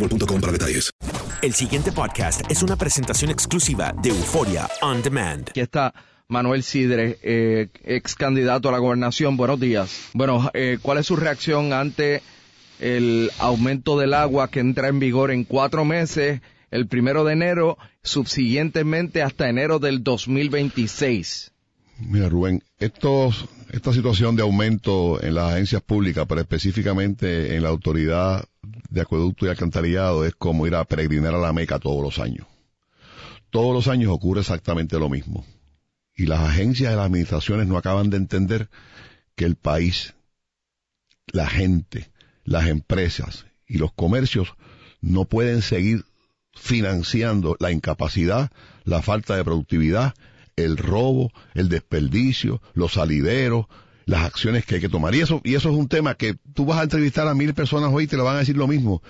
boostmobile.com para detalles. El siguiente podcast es una presentación exclusiva de Euforia On Demand. Aquí está Manuel Sidre, eh, ex candidato a la gobernación. Buenos días. Bueno, eh, ¿cuál es su reacción ante el aumento del agua que entra en vigor en cuatro meses, el primero de enero, subsiguientemente hasta enero del 2026? Mira, Rubén, esta situación de aumento en las agencias públicas, pero específicamente en la autoridad de acueducto y alcantarillado, es como ir a peregrinar a la Meca todos los años. Todos los años ocurre exactamente lo mismo. Y las agencias de las administraciones no acaban de entender que el país, la gente, las empresas y los comercios no pueden seguir financiando la incapacidad, la falta de productividad, el robo, el desperdicio, los salideros, las acciones que hay que tomar. Y eso, y eso es un tema que tú vas a entrevistar a mil personas hoy y te lo van a decir lo mismo.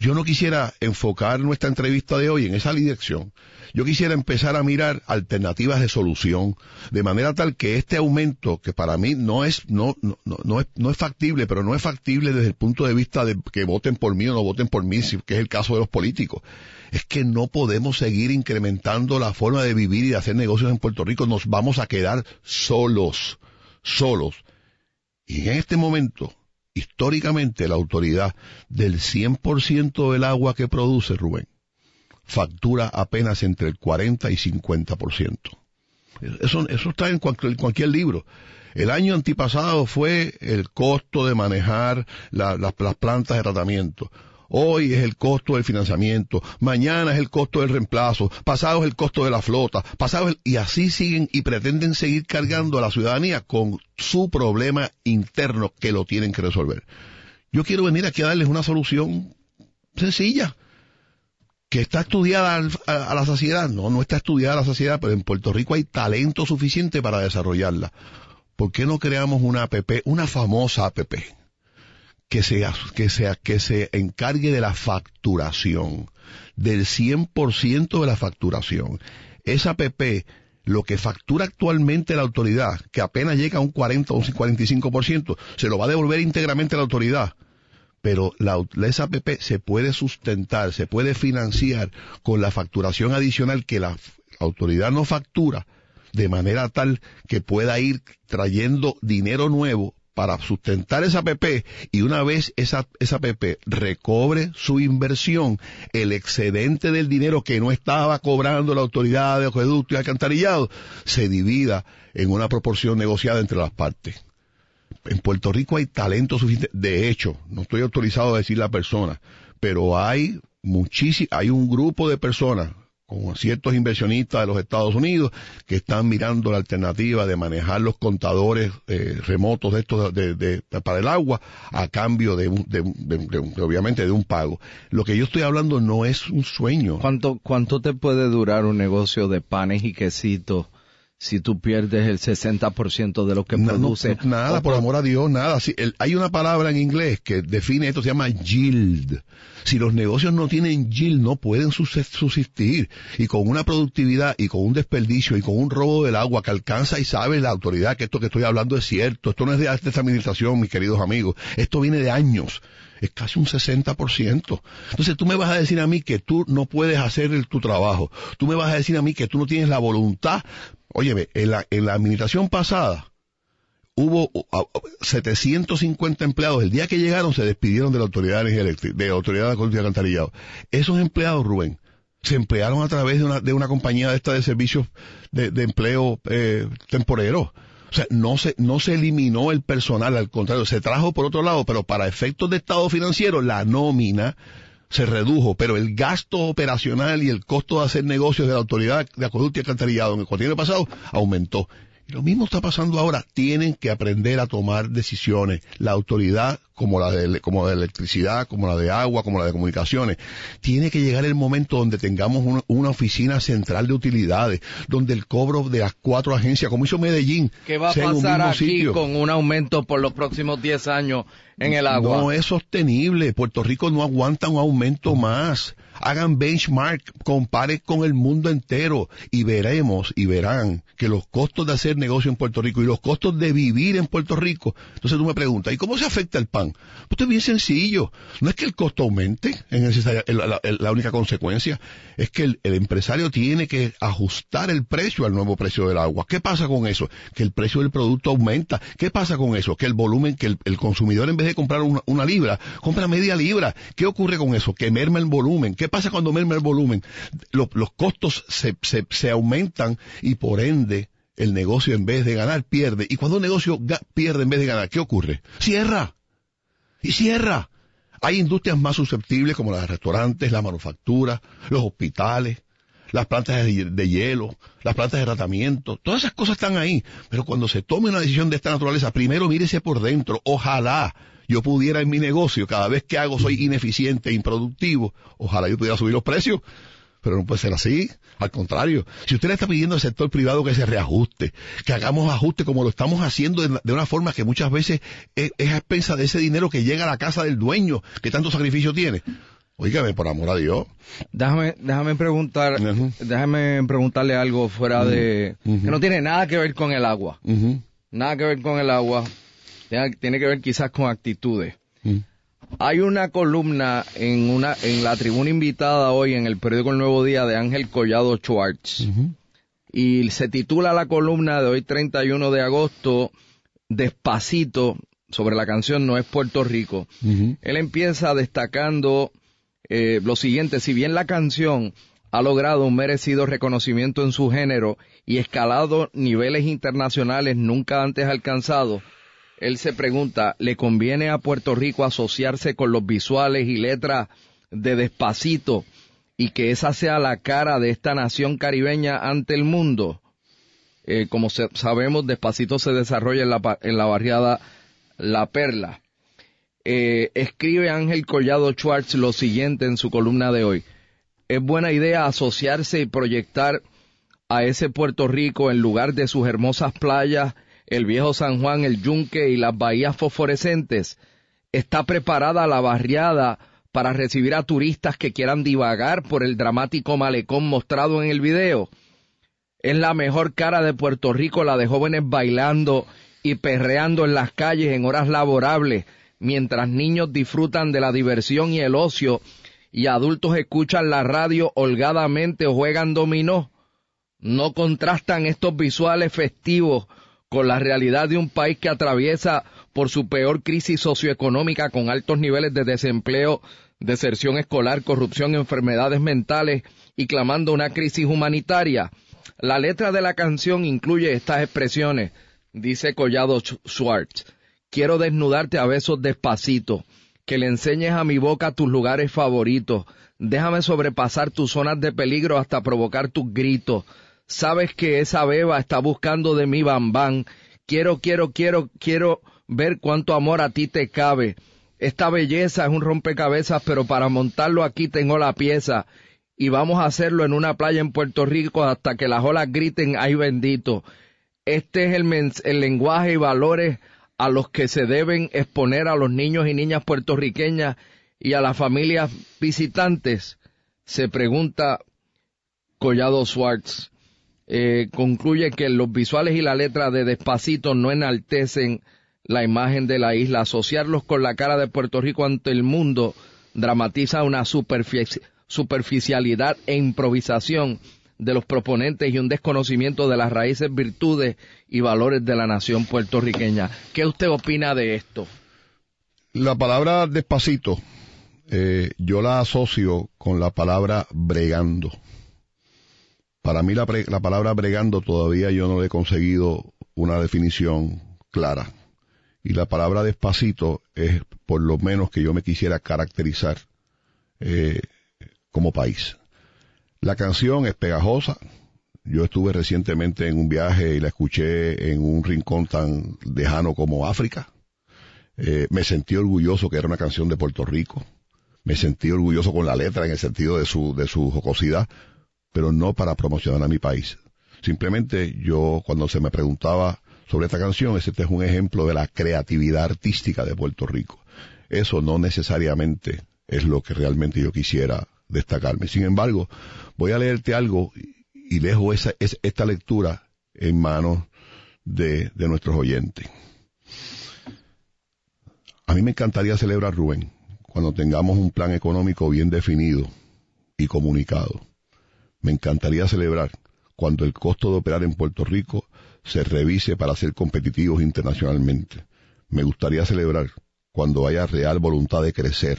Yo no quisiera enfocar nuestra entrevista de hoy en esa dirección. Yo quisiera empezar a mirar alternativas de solución, de manera tal que este aumento, que para mí no es, no, no, no, es, no es factible, pero no es factible desde el punto de vista de que voten por mí o no voten por mí, que es el caso de los políticos. Es que no podemos seguir incrementando la forma de vivir y de hacer negocios en Puerto Rico. Nos vamos a quedar solos, solos. Y en este momento, históricamente la autoridad del 100% del agua que produce, Rubén, factura apenas entre el 40 y 50%. Eso, eso está en cualquier, cualquier libro. El año antipasado fue el costo de manejar la, las plantas de tratamiento. Hoy es el costo del financiamiento, mañana es el costo del reemplazo, pasado es el costo de la flota, pasado es el... y así siguen y pretenden seguir cargando a la ciudadanía con su problema interno que lo tienen que resolver. Yo quiero venir aquí a darles una solución sencilla, que está estudiada a, la sociedad. No, no está estudiada a la sociedad, pero en Puerto Rico hay talento suficiente para desarrollarla. ¿Por qué no creamos una APP, una famosa APP? Que sea, que sea, que se encargue de la facturación, del 100% de la facturación. Esa PP, lo que factura actualmente la autoridad, que apenas llega a un 40 o un 45%, se lo va a devolver íntegramente a la autoridad. Pero la, esa PP se puede sustentar, se puede financiar con la facturación adicional que la autoridad no factura, de manera tal que pueda ir trayendo dinero nuevo para sustentar esa PP y una vez esa, esa PP recobre su inversión, el excedente del dinero que no estaba cobrando la autoridad de acueducto y alcantarillado se divida en una proporción negociada entre las partes. En Puerto Rico hay talento suficiente. De hecho, no estoy autorizado a decir la persona, pero hay muchísimo, hay un grupo de personas con ciertos inversionistas de los Estados Unidos que están mirando la alternativa de manejar los contadores eh, remotos de estos de, para el agua a cambio de, un- obviamente de un pago. Lo que yo estoy hablando no es un sueño. ¿Cuánto, ¿Cuánto te puede durar un negocio de panes y quesitos si tú pierdes el 60% de lo que No, no, produce? nada, por amor a Dios, nada. El- hay una palabra en inglés que define esto, se llama yield. Si los negocios no tienen yield, no pueden subsistir. Y con una productividad y con un desperdicio y con un robo del agua que alcanza y sabe la autoridad que esto que estoy hablando es cierto. Esto no es de esta administración, mis queridos amigos. Esto viene de años. Es casi un 60%. Entonces tú me vas a decir a mí que tú no puedes hacer el- tu trabajo. Tú me vas a decir a mí que tú no tienes la voluntad. Óyeme, en la, en la administración pasada, hubo uh, uh, 750 empleados. El día que llegaron se despidieron de la Autoridad de Eléctrica, de la Autoridad de Alcantarillado. Esos empleados, Rubén, se emplearon a través de una, de una compañía de esta de servicios de, de empleo eh, temporero. O sea, no se, no se eliminó el personal, al contrario, se trajo por otro lado, pero para efectos de estado financiero, la nómina se redujo, pero el gasto operacional y el costo de hacer negocios de la Autoridad de Acueducto y Alcantarillado en el cuatrienio pasado aumentó. Y lo mismo está pasando ahora. Tienen que aprender a tomar decisiones. La autoridad, como la de, como de electricidad, como la de agua, como la de comunicaciones, tiene que llegar el momento donde tengamos una, una oficina central de utilidades, donde el cobro de las cuatro agencias, como hizo Medellín, ¿Qué va a pasar aquí sitio. con un aumento por los próximos 10 años en el agua? No es sostenible. Puerto Rico no aguanta un aumento más. Hagan benchmark, comparen con el mundo entero y veremos y verán que los costos de hacer negocio en Puerto Rico y los costos de vivir en Puerto Rico. Entonces tú me preguntas, ¿y cómo se afecta el pan? Pues es bien sencillo. No es que el costo aumente, la, la- única consecuencia es que el, empresario tiene que ajustar el precio al nuevo precio del agua. ¿Qué pasa con eso? Que el precio del producto aumenta. ¿Qué pasa con eso? Que el volumen, que el, consumidor en vez de comprar una, libra, compra media libra. ¿Qué ocurre con eso? Que merma el volumen. ¿Qué pasa cuando merma el volumen? Lo- los costos se, aumentan y por ende el negocio en vez de ganar pierde. Y cuando un negocio pierde en vez de ganar, ¿qué ocurre? Cierra. Y cierra. Hay industrias más susceptibles como las restaurantes, la manufactura, los hospitales, las plantas de hielo, las plantas de tratamiento, todas esas cosas están ahí. Pero cuando se tome una decisión de esta naturaleza, primero mírese por dentro. Ojalá yo pudiera en mi negocio, cada vez que hago soy ineficiente e improductivo, ojalá yo pudiera subir los precios. Pero no puede ser así. Al contrario, si usted le está pidiendo al sector privado que se reajuste, que hagamos ajustes como lo estamos haciendo de, una forma que muchas veces es, es a expensa de ese dinero que llega a la casa del dueño, que tanto sacrificio tiene. Óigame, por amor a Dios. Déjame, déjame preguntar, déjame preguntarle algo fuera de, que no tiene nada que ver con el agua, nada que ver con el agua, tiene, tiene que ver quizás con actitudes. ujú. Hay una columna en una, en la tribuna invitada hoy en el periódico El Nuevo Día de Ángel Collado Schwartz. Y se titula la columna de hoy 31 de agosto, Despacito, sobre la canción No es Puerto Rico. Él empieza destacando eh, lo siguiente, si bien la canción ha logrado un merecido reconocimiento en su género y escalado niveles internacionales nunca antes alcanzados, él se pregunta, ¿le conviene a Puerto Rico asociarse con los visuales y letras de Despacito y que esa sea la cara de esta nación caribeña ante el mundo? Eh, como se- sabemos, Despacito se desarrolla en la, barriada La Perla. Eh, escribe Ángel Collado Schwartz lo siguiente en su columna de hoy. Es buena idea asociarse y proyectar a ese Puerto Rico en lugar de sus hermosas playas, el viejo San Juan, el Yunque y las bahías fosforescentes. Está preparada la barriada para recibir a turistas que quieran divagar por el dramático malecón mostrado en el video. Es la mejor cara de Puerto Rico la de jóvenes bailando y perreando en las calles en horas laborables, mientras niños disfrutan de la diversión y el ocio y adultos escuchan la radio holgadamente o juegan dominó. No contrastan estos visuales festivos con la realidad de un país que atraviesa por su peor crisis socioeconómica con altos niveles de desempleo, deserción escolar, corrupción, enfermedades mentales y clamando una crisis humanitaria. La letra de la canción incluye estas expresiones, dice Collado Sch- Schwartz. Quiero desnudarte a besos despacito. que le enseñes a mi boca tus lugares favoritos. Déjame sobrepasar tus zonas de peligro hasta provocar tus gritos. Sabes que esa beba está buscando de mi bambán. Quiero, quiero, quiero, quiero ver cuánto amor a ti te cabe. Esta belleza es un rompecabezas, pero para montarlo aquí tengo la pieza. Y vamos a hacerlo en una playa en Puerto Rico hasta que las olas griten, ay bendito. Este es el, el lenguaje y valores a los que se deben exponer a los niños y niñas puertorriqueñas y a las familias visitantes, se pregunta Collado Schwartz. Eh, concluye que los visuales y la letra de Despacito no enaltecen la imagen de la isla. Asociarlos con la cara de Puerto Rico ante el mundo dramatiza una superficialidad e improvisación de los proponentes y un desconocimiento de las raíces, virtudes y valores de la nación puertorriqueña. ¿Qué usted opina de esto? La palabra despacito eh, yo la asocio con la palabra bregando. Para mí la, la palabra bregando todavía yo no le he conseguido una definición clara. Y la palabra despacito es por lo menos que yo me quisiera caracterizar eh, como país. La canción es pegajosa. Yo estuve recientemente en un viaje y la escuché en un rincón tan lejano como África. Eh, me sentí orgulloso que era una canción de Puerto Rico. Me sentí orgulloso con la letra en el sentido de su, de su jocosidad, pero no para promocionar a mi país. Simplemente yo, cuando se me preguntaba sobre esta canción, este es un ejemplo de la creatividad artística de Puerto Rico. Eso no necesariamente es lo que realmente yo quisiera destacarme. Sin embargo, voy a leerte algo y dejo esa, esta lectura en manos de, de nuestros oyentes. A mí me encantaría celebrar, Rubén, cuando tengamos un plan económico bien definido y comunicado. Me encantaría celebrar cuando el costo de operar en Puerto Rico se revise para ser competitivos internacionalmente. Me gustaría celebrar cuando haya real voluntad de crecer.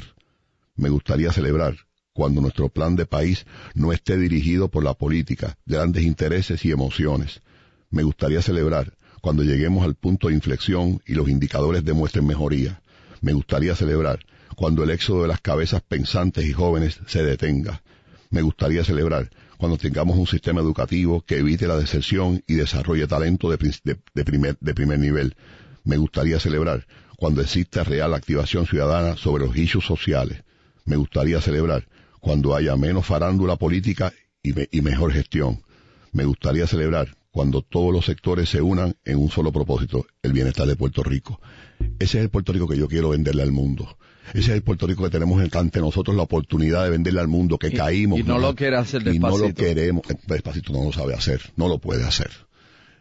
Me gustaría celebrar cuando nuestro plan de país no esté dirigido por la política, grandes intereses y emociones. Me gustaría celebrar cuando lleguemos al punto de inflexión y los indicadores demuestren mejoría. Me gustaría celebrar cuando el éxodo de las cabezas pensantes y jóvenes se detenga. Me gustaría celebrar cuando tengamos un sistema educativo que evite la deserción y desarrolle talento de, primer, nivel. Me gustaría celebrar cuando exista real activación ciudadana sobre los issues sociales. Me gustaría celebrar cuando haya menos farándula política y, mejor gestión. Me gustaría celebrar cuando todos los sectores se unan en un solo propósito, el bienestar de Puerto Rico. Ese es el Puerto Rico que yo quiero venderle al mundo. Ese es el Puerto Rico que tenemos ante nosotros la oportunidad de venderle al mundo, que caímos. Y no lo quiere hacer despacito. Y no lo queremos, despacito no lo sabe hacer, no lo puede hacer.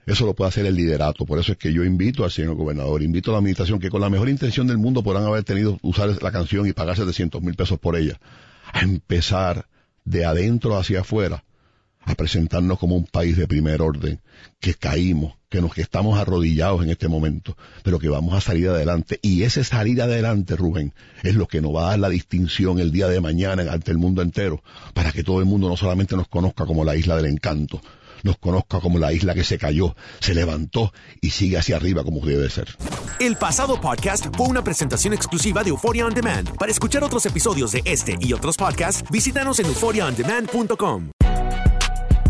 Eso lo puede hacer el liderato. Por eso es que yo invito al señor gobernador, invito a la administración que con la mejor intención del mundo podrán haber tenido usar la canción y pagar 700 mil pesos por ella. A empezar de adentro hacia afuera a presentarnos como un país de primer orden, que caímos, que nos estamos arrodillados en este momento, pero que vamos a salir adelante. Y ese salir adelante, Rubén, es lo que nos va a dar la distinción el día de mañana ante el mundo entero, para que todo el mundo no solamente nos conozca como la isla del encanto, nos conozca como la isla que se cayó, se levantó y sigue hacia arriba como debe ser. El pasado podcast fue una presentación exclusiva de Euphoria On Demand. Para escuchar otros episodios de este y otros podcasts, visítanos en euphoriaondemand.com.